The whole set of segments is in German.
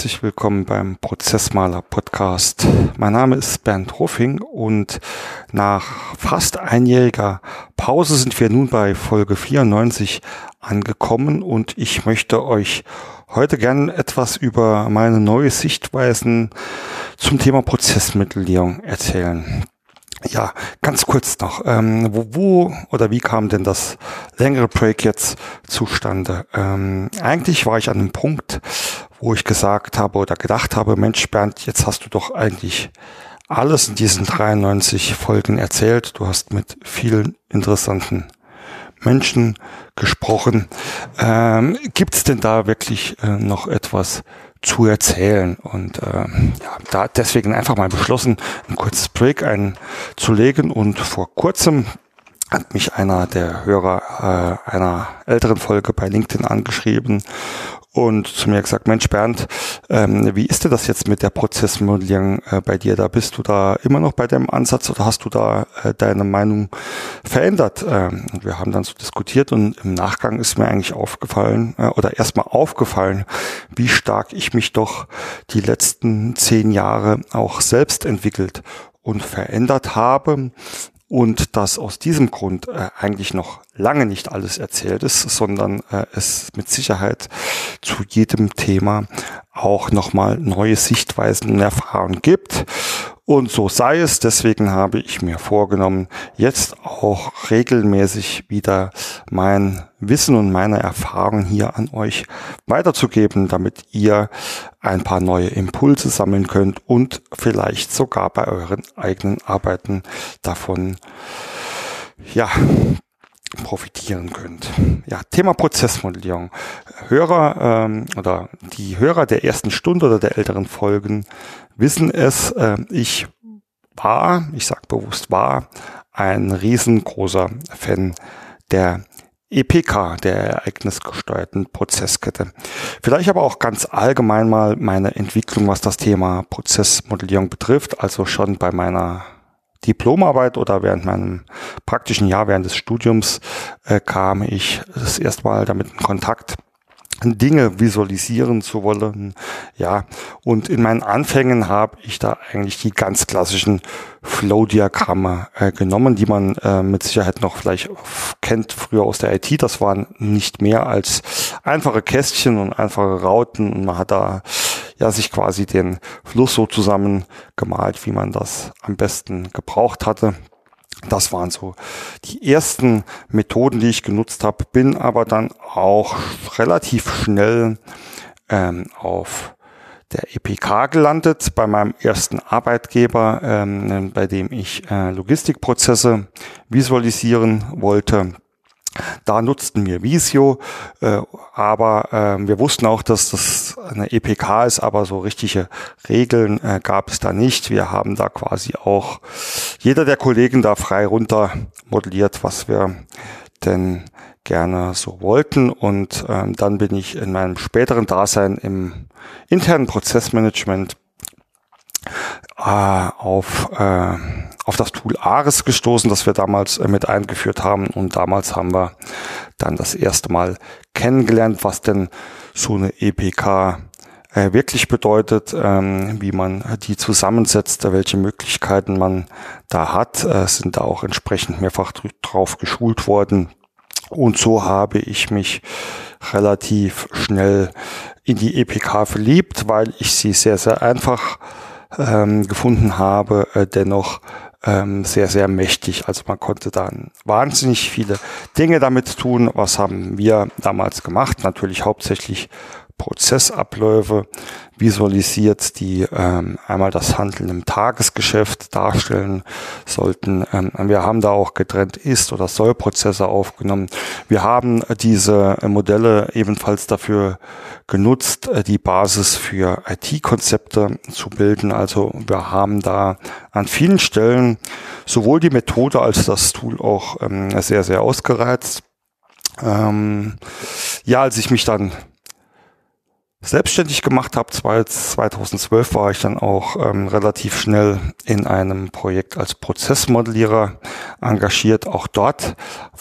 Herzlich willkommen beim Prozessmaler Podcast. Mein Name ist Bernd Ruffing und nach fast einjähriger Pause sind wir nun bei Folge 94 angekommen und ich möchte euch heute gern etwas über meine neue Sichtweisen zum Thema Prozessmittelierung erzählen. Ja, ganz kurz noch. Ähm, wo, wo oder wie kam denn das längere Break jetzt zustande? Ähm, eigentlich war ich an einem Punkt, wo ich gesagt habe oder gedacht habe, Mensch Bernd, jetzt hast du doch eigentlich alles in diesen 93 Folgen erzählt. Du hast mit vielen interessanten Menschen gesprochen. Ähm, Gibt es denn da wirklich äh, noch etwas zu erzählen. Und äh, ja, da deswegen einfach mal beschlossen, ein kurzes Break einzulegen. Und vor kurzem hat mich einer der Hörer äh, einer älteren Folge bei LinkedIn angeschrieben und zu mir gesagt, Mensch Bernd, ähm, wie ist denn das jetzt mit der Prozessmodellierung äh, bei dir? Da bist du da immer noch bei deinem Ansatz oder hast du da äh, deine Meinung verändert? Ähm, und wir haben dann so diskutiert und im Nachgang ist mir eigentlich aufgefallen äh, oder erstmal aufgefallen, wie stark ich mich doch die letzten zehn Jahre auch selbst entwickelt und verändert habe und dass aus diesem Grund äh, eigentlich noch lange nicht alles erzählt ist, sondern äh, es mit Sicherheit zu jedem Thema auch nochmal neue Sichtweisen und Erfahrungen gibt. Und so sei es. Deswegen habe ich mir vorgenommen, jetzt auch regelmäßig wieder mein Wissen und meine Erfahrungen hier an euch weiterzugeben, damit ihr ein paar neue Impulse sammeln könnt und vielleicht sogar bei euren eigenen Arbeiten davon, ja, profitieren könnt. Ja, Thema Prozessmodellierung. Hörer ähm, oder die Hörer der ersten Stunde oder der älteren Folgen wissen es. Äh, ich war, ich sage bewusst war, ein riesengroßer Fan der EPK, der ereignisgesteuerten Prozesskette. Vielleicht aber auch ganz allgemein mal meine Entwicklung, was das Thema Prozessmodellierung betrifft, also schon bei meiner Diplomarbeit oder während meinem praktischen Jahr während des Studiums äh, kam ich das erste Mal damit in Kontakt, Dinge visualisieren zu wollen. Ja, und in meinen Anfängen habe ich da eigentlich die ganz klassischen Flow-Diagramme äh, genommen, die man äh, mit Sicherheit noch vielleicht kennt früher aus der IT. Das waren nicht mehr als einfache Kästchen und einfache Rauten und man hat da ja sich quasi den Fluss so zusammen gemalt, wie man das am besten gebraucht hatte. Das waren so die ersten Methoden, die ich genutzt habe, bin aber dann auch relativ schnell ähm, auf der EPK gelandet bei meinem ersten Arbeitgeber, ähm, bei dem ich äh, Logistikprozesse visualisieren wollte. Da nutzten wir Visio, äh, aber äh, wir wussten auch, dass das eine EPK ist, aber so richtige Regeln äh, gab es da nicht. Wir haben da quasi auch jeder der Kollegen da frei runter modelliert, was wir denn gerne so wollten. Und ähm, dann bin ich in meinem späteren Dasein im internen Prozessmanagement äh, auf äh, auf das Tool Ares gestoßen, das wir damals äh, mit eingeführt haben. Und damals haben wir dann das erste Mal kennengelernt, was denn so eine EPK äh, wirklich bedeutet, ähm, wie man die zusammensetzt, welche Möglichkeiten man da hat, äh, sind da auch entsprechend mehrfach drauf geschult worden. Und so habe ich mich relativ schnell in die EPK verliebt, weil ich sie sehr, sehr einfach ähm, gefunden habe, äh, dennoch ähm, sehr, sehr mächtig. Also man konnte dann wahnsinnig viele Dinge damit tun. Was haben wir damals gemacht? Natürlich hauptsächlich Prozessabläufe visualisiert, die ähm, einmal das Handeln im Tagesgeschäft darstellen sollten. Ähm, wir haben da auch getrennt Ist- oder Soll-Prozesse aufgenommen. Wir haben diese Modelle ebenfalls dafür genutzt, äh, die Basis für IT-Konzepte zu bilden. Also wir haben da an vielen Stellen sowohl die Methode als das Tool auch ähm, sehr, sehr ausgereizt. Ähm, ja, als ich mich dann selbstständig gemacht habe, 2012 war ich dann auch ähm, relativ schnell in einem Projekt als Prozessmodellierer engagiert. Auch dort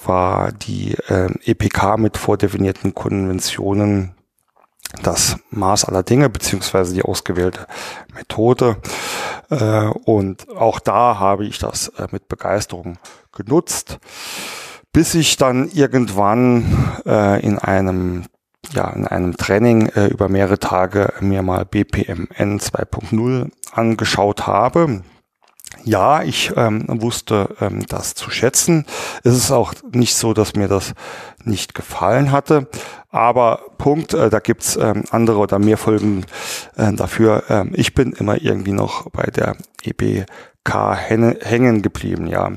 war die ähm, EPK mit vordefinierten Konventionen das Maß aller Dinge beziehungsweise die ausgewählte Methode. Äh, und auch da habe ich das äh, mit Begeisterung genutzt, bis ich dann irgendwann äh, in einem ja, in einem Training äh, über mehrere Tage mir mal BPMN 2.0 angeschaut habe. Ja, ich ähm, wusste ähm, das zu schätzen. Es ist auch nicht so, dass mir das nicht gefallen hatte. Aber Punkt, äh, da gibt's ähm, andere oder mehr Folgen äh, dafür. Ähm, ich bin immer irgendwie noch bei der EBK hängen geblieben, ja.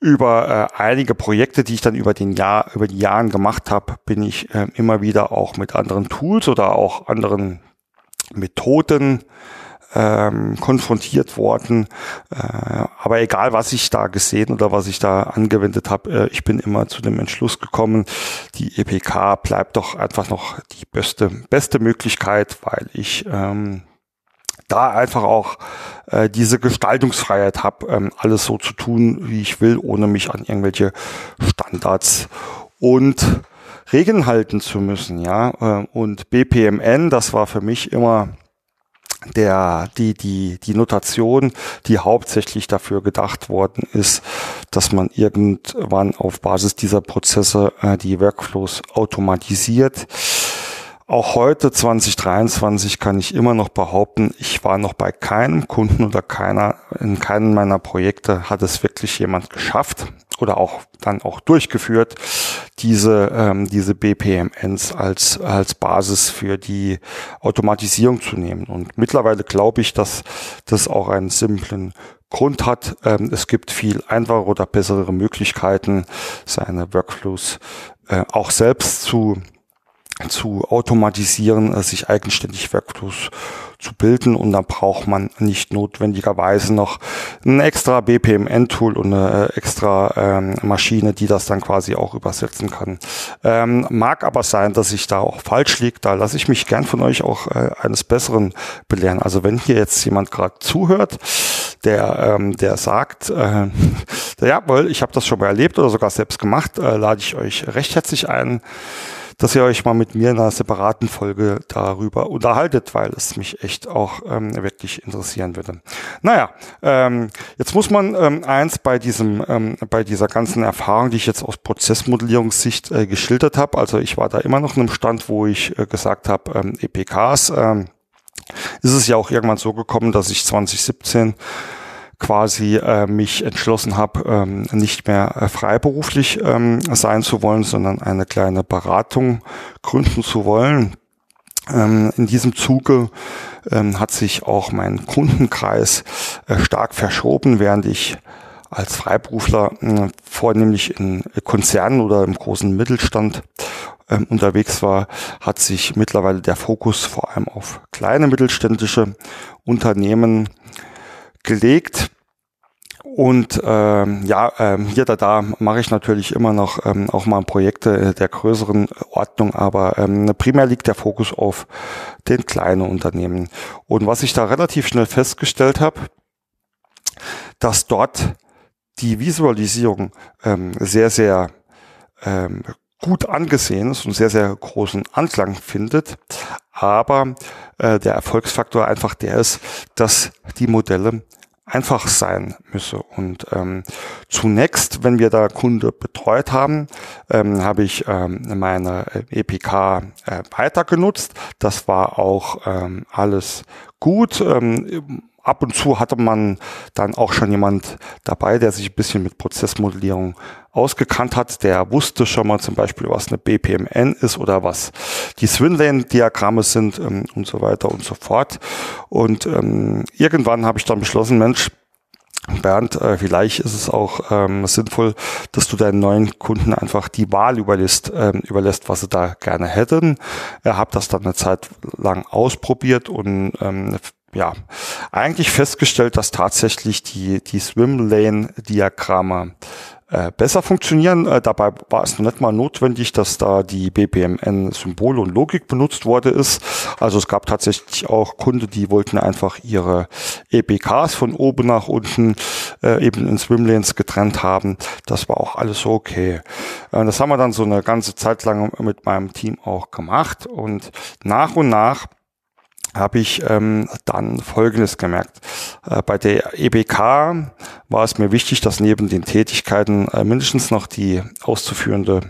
Über äh, einige Projekte, die ich dann über den Jahr, über die Jahren gemacht habe, bin ich äh, immer wieder auch mit anderen Tools oder auch anderen Methoden ähm, konfrontiert worden. Äh, aber egal, was ich da gesehen oder was ich da angewendet habe, äh, ich bin immer zu dem Entschluss gekommen, die EPK bleibt doch einfach noch die beste, beste Möglichkeit, weil ich ähm, da einfach auch äh, diese Gestaltungsfreiheit habe, ähm, alles so zu tun, wie ich will, ohne mich an irgendwelche Standards und Regeln halten zu müssen, ja. Äh, und BPMN, das war für mich immer der, die, die, die Notation, die hauptsächlich dafür gedacht worden ist, dass man irgendwann auf Basis dieser Prozesse äh, die Workflows automatisiert. Auch heute 2023 kann ich immer noch behaupten, ich war noch bei keinem Kunden oder keiner, in keinem meiner Projekte hat es wirklich jemand geschafft oder auch dann auch durchgeführt, diese, ähm, diese BPMNs als, als Basis für die Automatisierung zu nehmen. Und mittlerweile glaube ich, dass das auch einen simplen Grund hat. Ähm, es gibt viel einfache oder bessere Möglichkeiten, seine Workflows äh, auch selbst zu zu automatisieren, äh, sich eigenständig Workflows zu bilden und da braucht man nicht notwendigerweise noch ein extra BPMN-Tool und eine äh, extra ähm, Maschine, die das dann quasi auch übersetzen kann. Ähm, mag aber sein, dass ich da auch falsch liege. Da lasse ich mich gern von euch auch äh, eines Besseren belehren. Also wenn hier jetzt jemand gerade zuhört, der, ähm, der sagt, äh, ja, weil ich habe das schon mal erlebt oder sogar selbst gemacht, äh, lade ich euch recht herzlich ein, dass ihr euch mal mit mir in einer separaten Folge darüber unterhaltet, weil es mich echt auch ähm, wirklich interessieren würde. Naja, ähm, jetzt muss man ähm, eins bei diesem, ähm, bei dieser ganzen Erfahrung, die ich jetzt aus Prozessmodellierungssicht äh, geschildert habe, also ich war da immer noch in einem Stand, wo ich äh, gesagt habe, ähm, EPKs, ähm, ist es ja auch irgendwann so gekommen, dass ich 2017 quasi äh, mich entschlossen habe, ähm, nicht mehr äh, freiberuflich ähm, sein zu wollen, sondern eine kleine Beratung gründen zu wollen. Ähm, in diesem Zuge ähm, hat sich auch mein Kundenkreis äh, stark verschoben, während ich als Freiberufler äh, vornehmlich in Konzernen oder im großen Mittelstand ähm, unterwegs war, hat sich mittlerweile der Fokus vor allem auf kleine mittelständische Unternehmen gelegt. Und ähm, ja, ähm, hier da, da mache ich natürlich immer noch ähm, auch mal Projekte der größeren Ordnung, aber ähm, primär liegt der Fokus auf den kleinen Unternehmen. Und was ich da relativ schnell festgestellt habe, dass dort die Visualisierung ähm, sehr, sehr ähm, gut angesehen ist und sehr, sehr großen Anklang findet. Aber äh, der Erfolgsfaktor einfach der ist, dass die Modelle einfach sein müsse. Und ähm, zunächst, wenn wir da Kunde betreut haben, ähm, habe ich ähm, meine EPK äh, weiter genutzt. Das war auch ähm, alles gut. Ähm, ab und zu hatte man dann auch schon jemand dabei, der sich ein bisschen mit Prozessmodellierung ausgekannt hat, der wusste schon mal zum Beispiel, was eine BPMN ist oder was die Swinlane-Diagramme sind ähm, und so weiter und so fort. Und ähm, irgendwann habe ich dann beschlossen, Mensch, Bernd, äh, vielleicht ist es auch ähm, sinnvoll, dass du deinen neuen Kunden einfach die Wahl überlässt, ähm, überlässt was sie da gerne hätten. Er hat das dann eine Zeit lang ausprobiert und ähm, ja, eigentlich festgestellt, dass tatsächlich die, die Swimlane-Diagramme äh, besser funktionieren. Äh, dabei war es noch nicht mal notwendig, dass da die BPMN-Symbole und Logik benutzt wurde ist. Also es gab tatsächlich auch Kunden, die wollten einfach ihre EPKs von oben nach unten äh, eben in Swimlanes getrennt haben. Das war auch alles okay. Äh, das haben wir dann so eine ganze Zeit lang mit meinem Team auch gemacht und nach und nach habe ich ähm, dann Folgendes gemerkt. Äh, bei der EBK war es mir wichtig, dass neben den Tätigkeiten äh, mindestens noch die auszuführende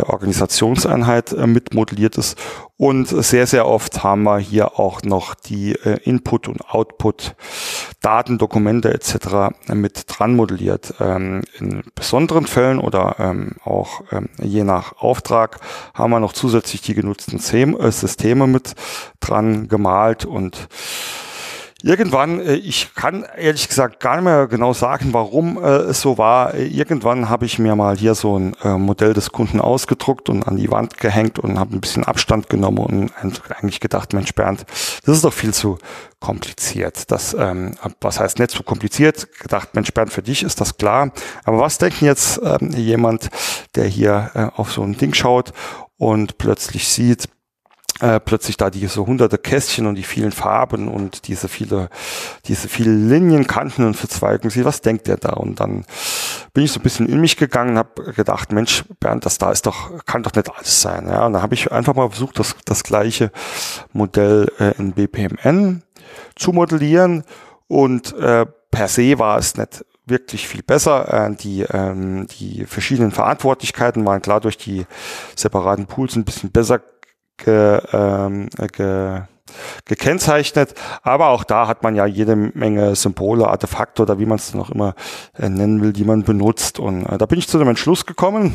Organisationseinheit äh, mitmodelliert ist. Und sehr, sehr oft haben wir hier auch noch die äh, Input- und Output-Daten, Dokumente etc. mit dran modelliert. Ähm, in besonderen Fällen oder ähm, auch ähm, je nach Auftrag haben wir noch zusätzlich die genutzten Systeme mit dran gemalt und Irgendwann, äh, ich kann ehrlich gesagt gar nicht mehr genau sagen, warum äh, es so war. Irgendwann habe ich mir mal hier so ein äh, Modell des Kunden ausgedruckt und an die Wand gehängt und habe ein bisschen Abstand genommen und eigentlich gedacht, Mensch Bernd, das ist doch viel zu kompliziert. Das, ähm, was heißt nicht zu kompliziert? Gedacht, Mensch Bernd, für dich ist das klar. Aber was denkt jetzt ähm, jemand, der hier äh, auf so ein Ding schaut und plötzlich sieht, äh, plötzlich da diese hunderte Kästchen und die vielen Farben und diese viele, diese vielen Linien, Kanten und Verzweigungen sieht, was denkt der da? Und dann bin ich so ein bisschen in mich gegangen, habe gedacht, Mensch, Bernd, das da ist doch, kann doch nicht alles sein. Ja, und dann habe ich einfach mal versucht, das, das gleiche Modell äh, in BPMN zu modellieren und äh, per se war es nicht wirklich viel besser. Äh, die, ähm, die verschiedenen Verantwortlichkeiten waren klar durch die separaten Pools ein bisschen besser ge, ähm, ge, gekennzeichnet. Aber auch da hat man ja jede Menge Symbole, Artefakte oder wie man es noch immer äh, nennen will, die man benutzt. Und äh, da bin ich zu dem Entschluss gekommen,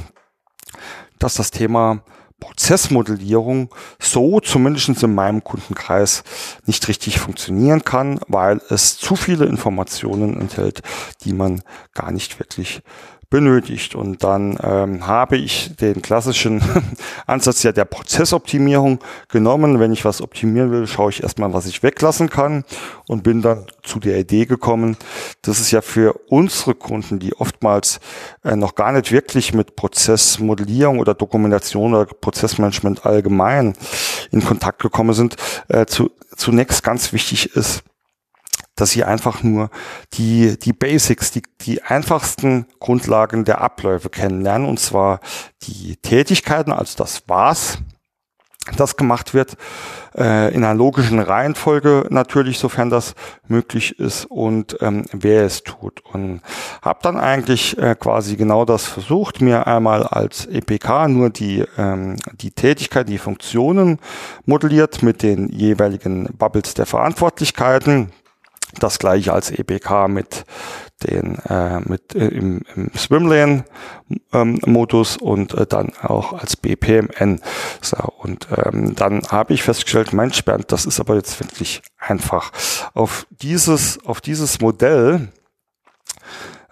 dass das Thema Prozessmodellierung so zumindest in meinem Kundenkreis nicht richtig funktionieren kann, weil es zu viele Informationen enthält, die man gar nicht wirklich benötigt. Und dann ähm, habe ich den klassischen Ansatz ja der Prozessoptimierung genommen. Wenn ich was optimieren will, schaue ich erstmal, was ich weglassen kann und bin dann zu der Idee gekommen, dass es ja für unsere Kunden, die oftmals äh, noch gar nicht wirklich mit Prozessmodellierung oder Dokumentation oder Prozessmanagement allgemein in Kontakt gekommen sind, äh, zu, zunächst ganz wichtig ist, dass sie einfach nur die, die Basics, die, die einfachsten Grundlagen der Abläufe kennenlernen, und zwar die Tätigkeiten, also das was, das gemacht wird, äh, in einer logischen Reihenfolge natürlich, sofern das möglich ist und ähm, wer es tut. Und habe dann eigentlich äh, quasi genau das versucht, mir einmal als EPK nur die, ähm, die Tätigkeiten, die Funktionen modelliert mit den jeweiligen Bubbles der Verantwortlichkeiten das gleiche als EBK mit den äh, mit äh, im, im Swimlane ähm, Modus und äh, dann auch als BPMN. So, und ähm, dann habe ich festgestellt, Mensch Bernd, das ist aber jetzt wirklich einfach. Auf dieses auf dieses Modell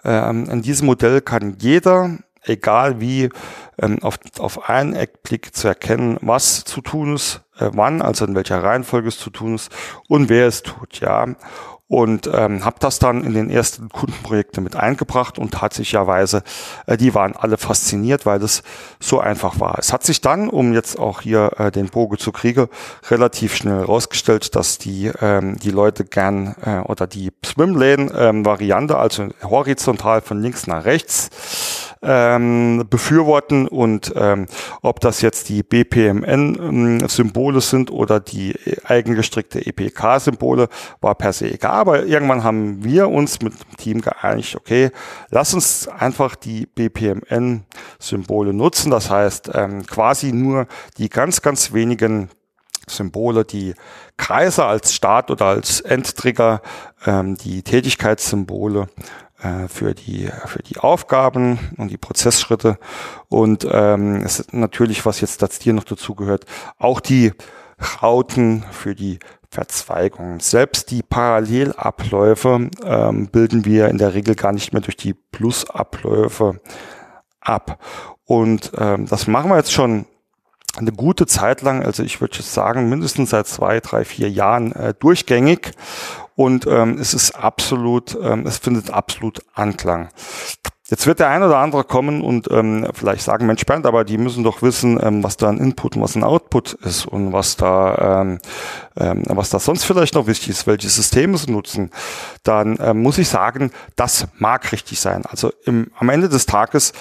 ähm, in diesem Modell kann jeder egal wie ähm, auf, auf einen Eckblick zu erkennen, was zu tun ist, äh, wann, also in welcher Reihenfolge es zu tun ist und wer es tut, ja und ähm, habe das dann in den ersten Kundenprojekten mit eingebracht und tatsächlicherweise, äh, die waren alle fasziniert, weil das so einfach war. Es hat sich dann, um jetzt auch hier äh, den Bogen zu kriegen, relativ schnell herausgestellt, dass die ähm, die Leute gern äh, oder die Swimlane-Variante, ähm, also horizontal von links nach rechts, ähm, befürworten und ähm, ob das jetzt die BPMN-Symbole ähm, sind oder die eigengestrickte EPK-Symbole, war per se egal. Aber irgendwann haben wir uns mit dem Team geeinigt, okay, lass uns einfach die BPMN-Symbole nutzen. Das heißt ähm, quasi nur die ganz, ganz wenigen Symbole, die Kreise als Start oder als Endtrigger, ähm, die Tätigkeitssymbole äh, für die für die Aufgaben und die Prozessschritte und ähm, es ist natürlich, was jetzt das hier noch dazu gehört, auch die Rauten für die Verzweigungen. Selbst die Parallelabläufe ähm, bilden wir in der Regel gar nicht mehr durch die Plusabläufe ab. Und ähm, das machen wir jetzt schon eine gute Zeit lang, also ich würde sagen, mindestens seit zwei, drei, vier Jahren äh, durchgängig. Und ähm, es ist absolut, ähm, es findet absolut Anklang. Jetzt wird der ein oder andere kommen und ähm, vielleicht sagen, Mensch Bernd, aber die müssen doch wissen, ähm, was da ein Input und was ein Output ist und was da, ähm, ähm, was da sonst vielleicht noch wichtig ist, welche Systeme sie nutzen. Dann ähm, muss ich sagen, das mag richtig sein. Also im, am Ende des Tages,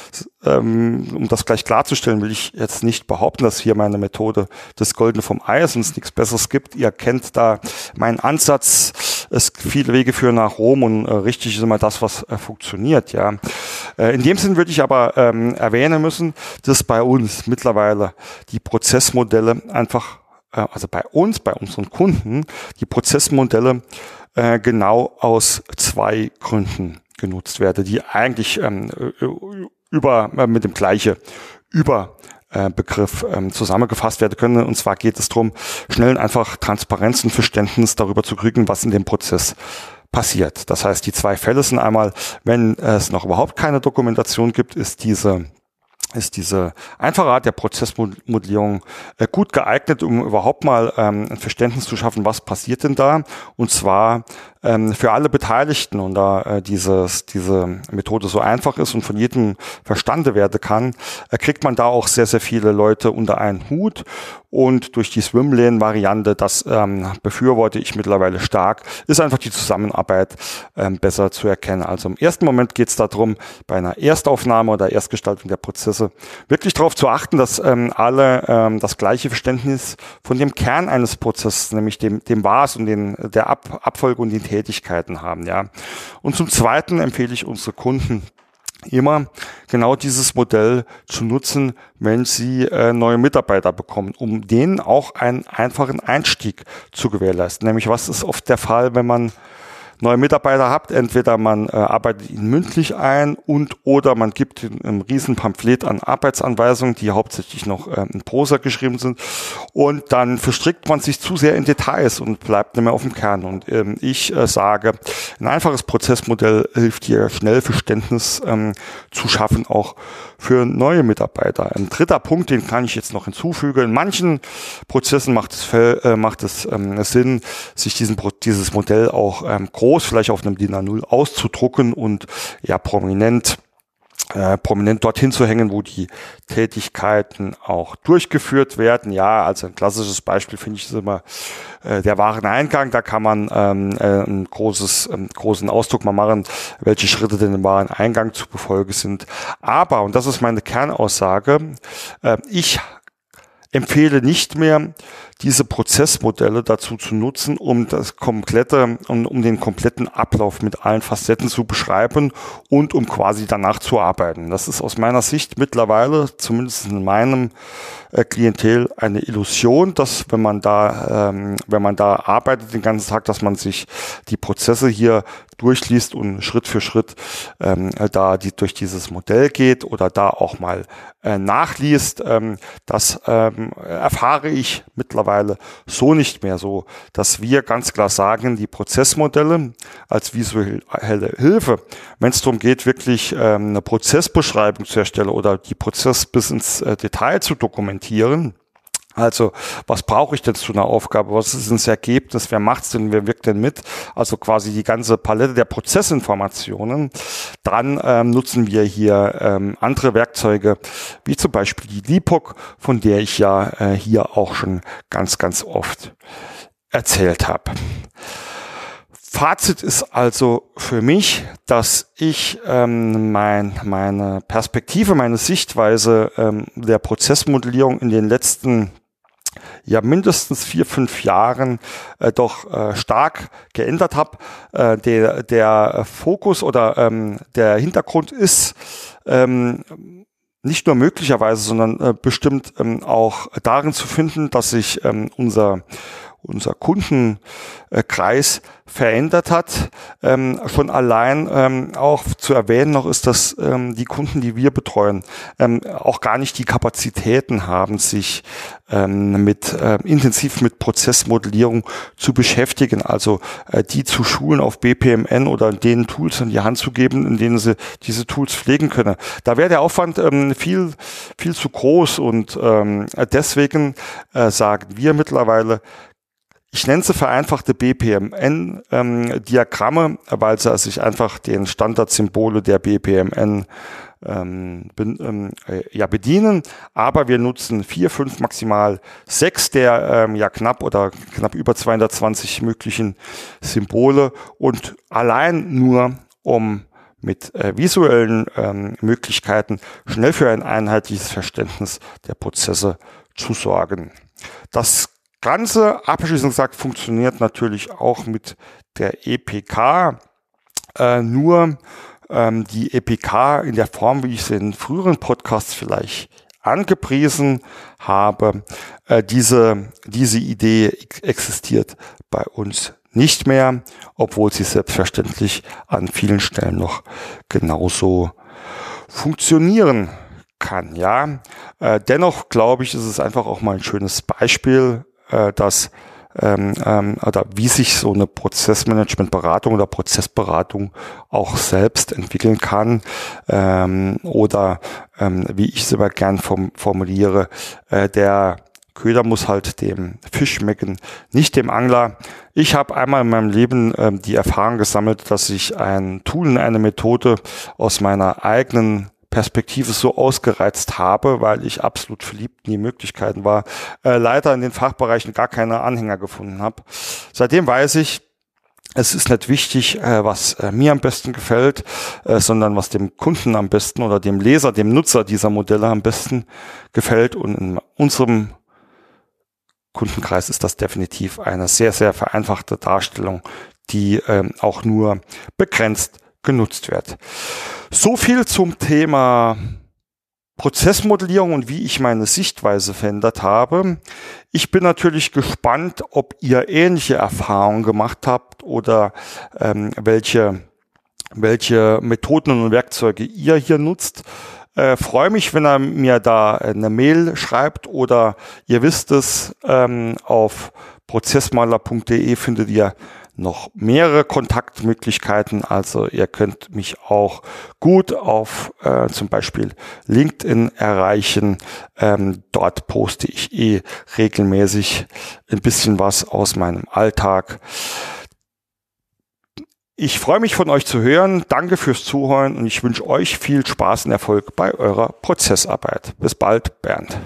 ähm, um das gleich klarzustellen, will ich jetzt nicht behaupten, dass hier meine Methode des Goldene vom Ei ist und es nichts Besseres gibt. Ihr kennt da meinen Ansatz. Es viele Wege führen nach Rom und äh, richtig ist immer das, was äh, funktioniert, ja. Äh, in dem Sinn würde ich aber ähm, erwähnen müssen, dass bei uns mittlerweile die Prozessmodelle einfach, äh, also bei uns, bei unseren Kunden, die Prozessmodelle äh, genau aus zwei Gründen genutzt werden, die eigentlich ähm, über äh, mit dem gleiche über äh, Begriff ähm, zusammengefasst werden können. Und zwar geht es darum, schnell und einfach Transparenz und Verständnis darüber zu kriegen, was in dem Prozess passiert. Das heißt, die zwei Fälle sind einmal, wenn es noch überhaupt keine Dokumentation gibt, ist diese ist diese einfache Art der Prozessmodellierung äh, gut geeignet, um überhaupt mal ähm, ein Verständnis zu schaffen, was passiert denn da? Und zwar ähm, für alle Beteiligten und da äh, dieses, diese Methode so einfach ist und von jedem verstande werden kann, äh, kriegt man da auch sehr, sehr viele Leute unter einen Hut und durch die Swimlane-Variante, das ähm, befürworte ich mittlerweile stark, ist einfach die Zusammenarbeit ähm, besser zu erkennen. Also im ersten Moment geht es darum, bei einer Erstaufnahme oder Erstgestaltung der Prozesse wirklich darauf zu achten, dass ähm, alle ähm, das gleiche Verständnis von dem Kern eines Prozesses, nämlich dem, dem Was und den, der Ab Abfolge und den Tätigkeiten haben. Ja. Und zum Zweiten empfehle ich unsere Kunden immer genau dieses Modell zu nutzen, wenn sie äh, neue Mitarbeiter bekommen, um denen auch einen einfachen Einstieg zu gewährleisten. Nämlich was ist oft der Fall, wenn man neue Mitarbeiter habt, entweder man äh, arbeitet ihn mündlich ein und oder man gibt ein riesen Pamphlet an Arbeitsanweisungen, die hauptsächlich noch äh, in Prosa geschrieben sind und dann verstrickt man sich zu sehr in Details und bleibt nicht mehr auf dem Kern. Und ähm, ich äh, sage, ein einfaches Prozessmodell hilft hier schnell Verständnis ähm, zu schaffen, auch für neue Mitarbeiter. Ein dritter Punkt, den kann ich jetzt noch hinzufügen. In manchen Prozessen macht es, äh, macht es ähm, Sinn, sich diesen, dieses Modell auch ähm, groß, vielleicht auf einem DIN A0 auszudrucken und ja prominent äh, prominent dorthin zu hängen, wo die Tätigkeiten auch durchgeführt werden. Ja, also ein klassisches Beispiel finde ich ist immer äh, der Wareneingang. Da kann man ähm, äh, ein großes, ähm, großen Ausdruck mal machen, welche Schritte denn im Wareneingang zu befolgen sind. Aber, und das ist meine Kernaussage, äh, ich empfehle nicht mehr, diese Prozessmodelle dazu zu nutzen, um das komplette, um, um den kompletten Ablauf mit allen Facetten zu beschreiben und um quasi danach zu arbeiten. Das ist aus meiner Sicht mittlerweile, zumindest in meinem äh, Klientel, eine Illusion, dass wenn man da, ähm, wenn man da arbeitet den ganzen Tag, dass man sich die Prozesse hier durchliest und Schritt für Schritt ähm, da die durch dieses Modell geht oder da auch mal äh, nachliest. Ähm, das ähm, erfahre ich mittlerweile so nicht mehr so, dass wir ganz klar sagen, die Prozessmodelle als visuelle Hilfe, wenn es darum geht, wirklich ähm, eine Prozessbeschreibung zu erstellen oder die Prozess bis ins äh, Detail zu dokumentieren, also, was brauche ich denn zu einer Aufgabe? Was ist das Ergebnis? Wer macht's denn? Wer wirkt denn mit? Also quasi die ganze Palette der Prozessinformationen. Dann ähm, nutzen wir hier ähm, andere Werkzeuge, wie zum Beispiel die LIPOC, von der ich ja äh, hier auch schon ganz, ganz oft erzählt habe. Fazit ist also für mich, dass ich ähm, mein, meine Perspektive, meine Sichtweise ähm, der Prozessmodellierung in den letzten ja mindestens vier, fünf Jahren äh, doch äh, stark geändert habe. Äh, der, der Fokus oder ähm, der Hintergrund ist ähm, nicht nur möglicherweise, sondern äh, bestimmt ähm, auch darin zu finden, dass sich ähm, unser unser Kundenkreis verändert hat. Ähm, schon allein ähm, auch zu erwähnen noch ist, dass ähm, die Kunden, die wir betreuen, ähm, auch gar nicht die Kapazitäten haben, sich ähm, mit äh, intensiv mit Prozessmodellierung zu beschäftigen, also äh, die zu schulen auf BPMN oder denen Tools in die Hand zu geben, in denen sie diese Tools pflegen können. Da wäre der Aufwand ähm, viel viel zu groß und ähm, deswegen äh, sagen wir mittlerweile ich nenne sie vereinfachte BPMN-Diagramme, ähm, weil sie sich einfach den Standardsymbole der BPMN ähm, bin, ähm, äh, ja, bedienen. Aber wir nutzen vier, fünf, maximal sechs der ähm, ja knapp oder knapp über 220 möglichen Symbole und allein nur um mit äh, visuellen ähm, Möglichkeiten schnell für ein einheitliches Verständnis der Prozesse zu sorgen. Das Ganze, abschließend gesagt, funktioniert natürlich auch mit der EPK. Äh, nur ähm, die EPK in der Form, wie ich sie in früheren Podcasts vielleicht angepriesen habe, äh, diese, diese Idee existiert bei uns nicht mehr, obwohl sie selbstverständlich an vielen Stellen noch genauso funktionieren kann. Ja, äh, dennoch glaube ich, ist es einfach auch mal ein schönes Beispiel äh, dass ähm, ähm, oder wie sich so eine Prozessmanagementberatung oder Prozessberatung auch selbst entwickeln kann ähm, oder ähm, wie ich es immer gern form formuliere, äh, der Köder muss halt dem Fisch schmecken, nicht dem Angler. Ich habe einmal in meinem Leben ähm, die Erfahrung gesammelt, dass ich ein Tool, eine Methode aus meiner eigenen Perspektive so ausgereizt habe, weil ich absolut verliebt in die Möglichkeiten war, äh, leider in den Fachbereichen gar keine Anhänger gefunden habe. Seitdem weiß ich, es ist nicht wichtig, äh, was äh, mir am besten gefällt, äh, sondern was dem Kunden am besten oder dem Leser, dem Nutzer dieser Modelle am besten gefällt. Und in unserem Kundenkreis ist das definitiv eine sehr, sehr vereinfachte Darstellung, die ähm, auch nur begrenzt genutzt wird. So viel zum Thema Prozessmodellierung und wie ich meine Sichtweise verändert habe. Ich bin natürlich gespannt, ob ihr ähnliche Erfahrungen gemacht habt oder ähm, welche, welche Methoden und Werkzeuge ihr hier nutzt. Äh, freue mich, wenn er mir da eine Mail schreibt oder ihr wisst es, ähm, auf prozessmaler.de findet ihr noch mehrere Kontaktmöglichkeiten. Also ihr könnt mich auch gut auf äh, zum Beispiel LinkedIn erreichen. Ähm, dort poste ich eh regelmäßig ein bisschen was aus meinem Alltag. Ich freue mich von euch zu hören. Danke fürs Zuhören und ich wünsche euch viel Spaß und Erfolg bei eurer Prozessarbeit. Bis bald, Bernd.